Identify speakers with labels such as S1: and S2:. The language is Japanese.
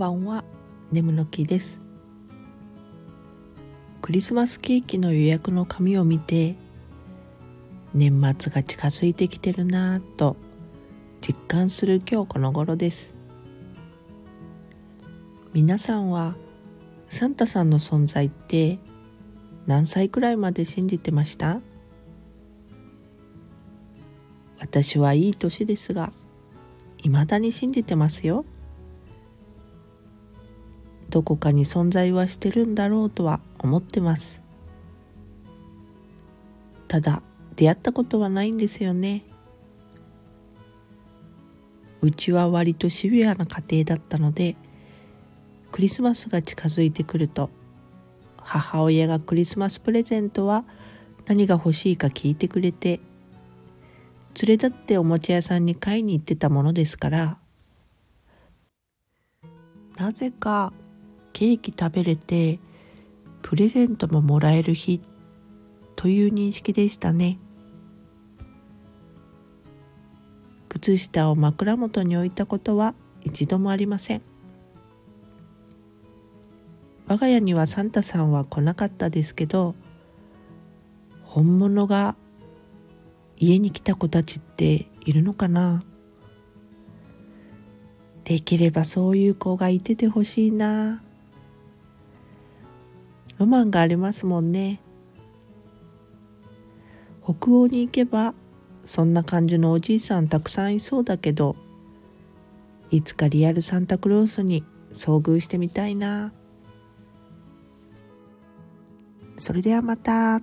S1: ばんは、ネムの木です。クリスマスケーキの予約の紙を見て、年末が近づいてきてるなぁと実感する今日この頃です。皆さんはサンタさんの存在って何歳くらいまで信じてました？私はいい年ですが、未だに信じてますよ。どこかに存在はしてるんだろうとは思ってます。ただ出会ったことはないんですよね。うちは割とシビアな家庭だったのでクリスマスが近づいてくると母親がクリスマスプレゼントは何が欲しいか聞いてくれて連れ立っておもちゃ屋さんに買いに行ってたものですから。なぜかケーキ食べれてプレゼントももらえる日という認識でしたね。靴下を枕元に置いたことは一度もありません。我が家にはサンタさんは来なかったですけど本物が家に来た子たちっているのかな。できればそういう子がいててほしいな。ロマンがありますもんね北欧に行けばそんな感じのおじいさんたくさんいそうだけどいつかリアルサンタクロースに遭遇してみたいなそれではまた。